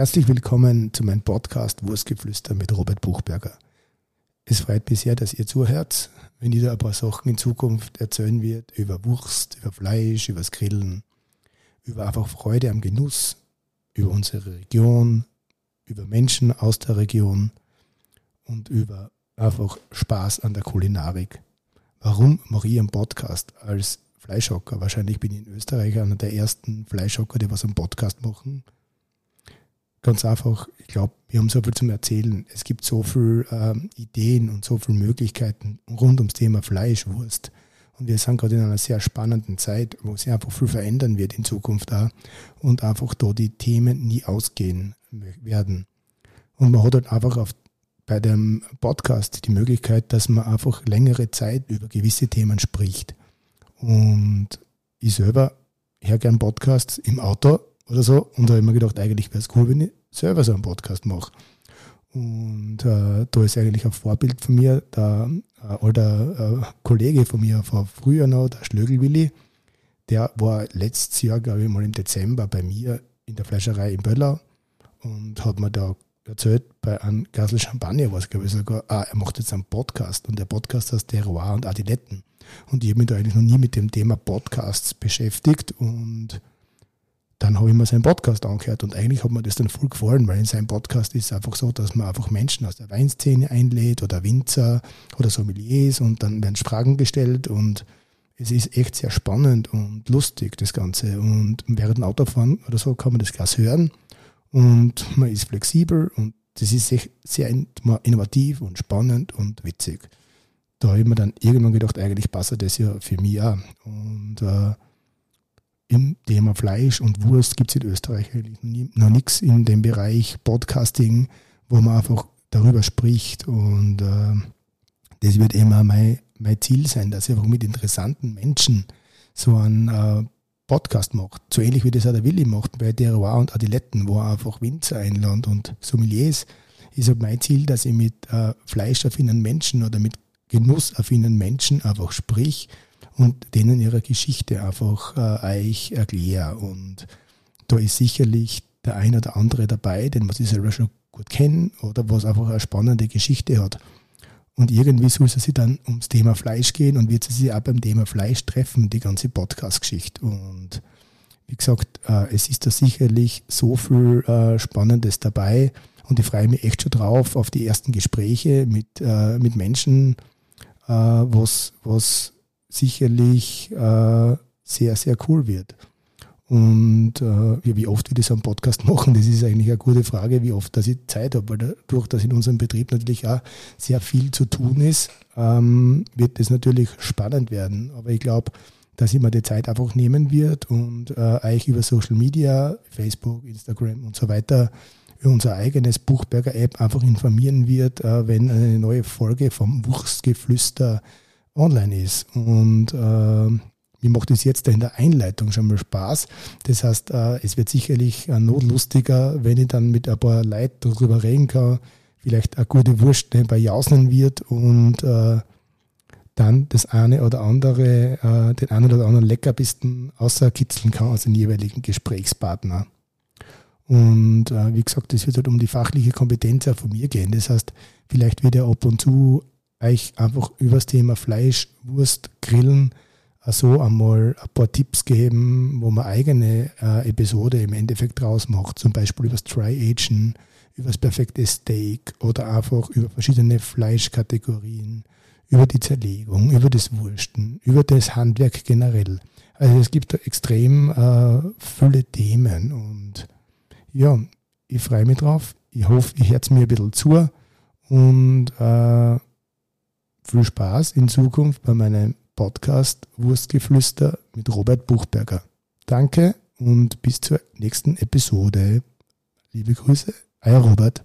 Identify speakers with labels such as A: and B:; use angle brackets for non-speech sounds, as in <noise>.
A: Herzlich willkommen zu meinem Podcast Wurstgeflüster mit Robert Buchberger. Es freut mich sehr, dass ihr zuhört, wenn ich da ein paar Sachen in Zukunft erzählen wird über Wurst, über Fleisch, über das Grillen, über einfach Freude am Genuss, über unsere Region, über Menschen aus der Region und über einfach Spaß an der Kulinarik. Warum mache ich einen Podcast als Fleischhocker? Wahrscheinlich bin ich in Österreich einer der ersten Fleischhocker, die was einen Podcast machen ganz einfach, ich glaube, wir haben so viel zum Erzählen. Es gibt so viele ähm, Ideen und so viele Möglichkeiten rund ums Thema Fleischwurst. Und wir sind gerade in einer sehr spannenden Zeit, wo sich einfach viel verändern wird in Zukunft da und einfach da die Themen nie ausgehen werden. Und man hat halt einfach auf, bei dem Podcast die Möglichkeit, dass man einfach längere Zeit über gewisse Themen spricht. Und ich selber höre gern Podcasts im Auto oder so. Und da habe ich mir gedacht, eigentlich wäre es cool, wenn ich selber so einen Podcast mache. Und äh, da ist eigentlich ein Vorbild von mir, der äh, alter äh, Kollege von mir von früher noch, der Schlögelwilli, der war letztes Jahr, glaube ich, mal im Dezember bei mir in der Fleischerei in Böllau und hat mir da erzählt, bei einem Glasl Champagner war es, glaube ich, sogar, ah, er macht jetzt einen Podcast und der Podcast heißt Terroir und Adiletten. Und ich habe mich da eigentlich noch nie mit dem Thema Podcasts beschäftigt und dann habe ich mir seinen Podcast angehört und eigentlich hat mir das dann voll gefallen, weil in seinem Podcast ist es einfach so, dass man einfach Menschen aus der Weinszene einlädt oder Winzer oder Sommeliers und dann werden Fragen gestellt und es ist echt sehr spannend und lustig, das Ganze. Und während dem Autofahren oder so kann man das Glas hören und man ist flexibel und das ist sehr innovativ und spannend und witzig. Da habe ich mir dann irgendwann gedacht, eigentlich passt das ja für mich auch. Und äh, im Thema Fleisch und Wurst gibt es in Österreich noch nichts in dem Bereich Podcasting, wo man einfach darüber spricht. Und äh, das wird immer mein, mein Ziel sein, dass ich einfach mit interessanten Menschen so einen äh, Podcast macht. So ähnlich wie das auch der Willi macht bei Terroir und Adiletten, wo er einfach Winzer einlädt und Sommeliers. Ist halt mein Ziel, dass ich mit äh, fleischaffinen Menschen oder mit genussaffinen Menschen einfach sprich und denen ihre Geschichte einfach äh, euch erkläre. Und da ist sicherlich der eine oder andere dabei, den was ich selber schon gut kenne oder was einfach eine spannende Geschichte hat. Und irgendwie soll es sich dann ums Thema Fleisch gehen und wird sie sich auch beim Thema Fleisch treffen, die ganze Podcast-Geschichte. Und wie gesagt, äh, es ist da sicherlich so viel äh, Spannendes dabei und ich freue mich echt schon drauf auf die ersten Gespräche mit, äh, mit Menschen, was, was sicherlich äh, sehr, sehr cool wird. Und äh, wie oft wir das am Podcast <laughs> machen, das ist eigentlich eine gute Frage, wie oft dass ich Zeit habe, weil dadurch, dass in unserem Betrieb natürlich auch sehr viel zu tun ist, ähm, wird das natürlich spannend werden. Aber ich glaube, dass ich mir die Zeit einfach nehmen wird und äh, euch über Social Media, Facebook, Instagram und so weiter, über unser eigenes Buchberger App einfach informieren wird, äh, wenn eine neue Folge vom Wurstgeflüster online ist. Und äh, mir macht es jetzt in der Einleitung schon mal Spaß. Das heißt, äh, es wird sicherlich äh, notlustiger, wenn ich dann mit ein paar Leuten darüber reden kann, vielleicht eine gute Wurst bei Jausen wird und äh, dann das eine oder andere, den einen oder anderen Leckerbisten außer kitzeln kann aus den jeweiligen Gesprächspartner. Und wie gesagt, es wird halt um die fachliche Kompetenz auch von mir gehen. Das heißt, vielleicht wird ja ab und zu euch einfach über das Thema Fleisch, Wurst, Grillen so einmal ein paar Tipps geben, wo man eigene äh, Episode im Endeffekt draus macht, zum Beispiel über das Tri-Agen, über das perfekte Steak oder einfach über verschiedene Fleischkategorien, über die Zerlegung, über das Wursten, über das Handwerk generell. Also es gibt da extrem äh, viele Themen und ja, ich freue mich drauf. Ich hoffe, ich höre mir ein bisschen zu und äh, viel Spaß in Zukunft bei meinem Podcast Wurstgeflüster mit Robert Buchberger. Danke und bis zur nächsten Episode. Liebe Grüße, euer Robert.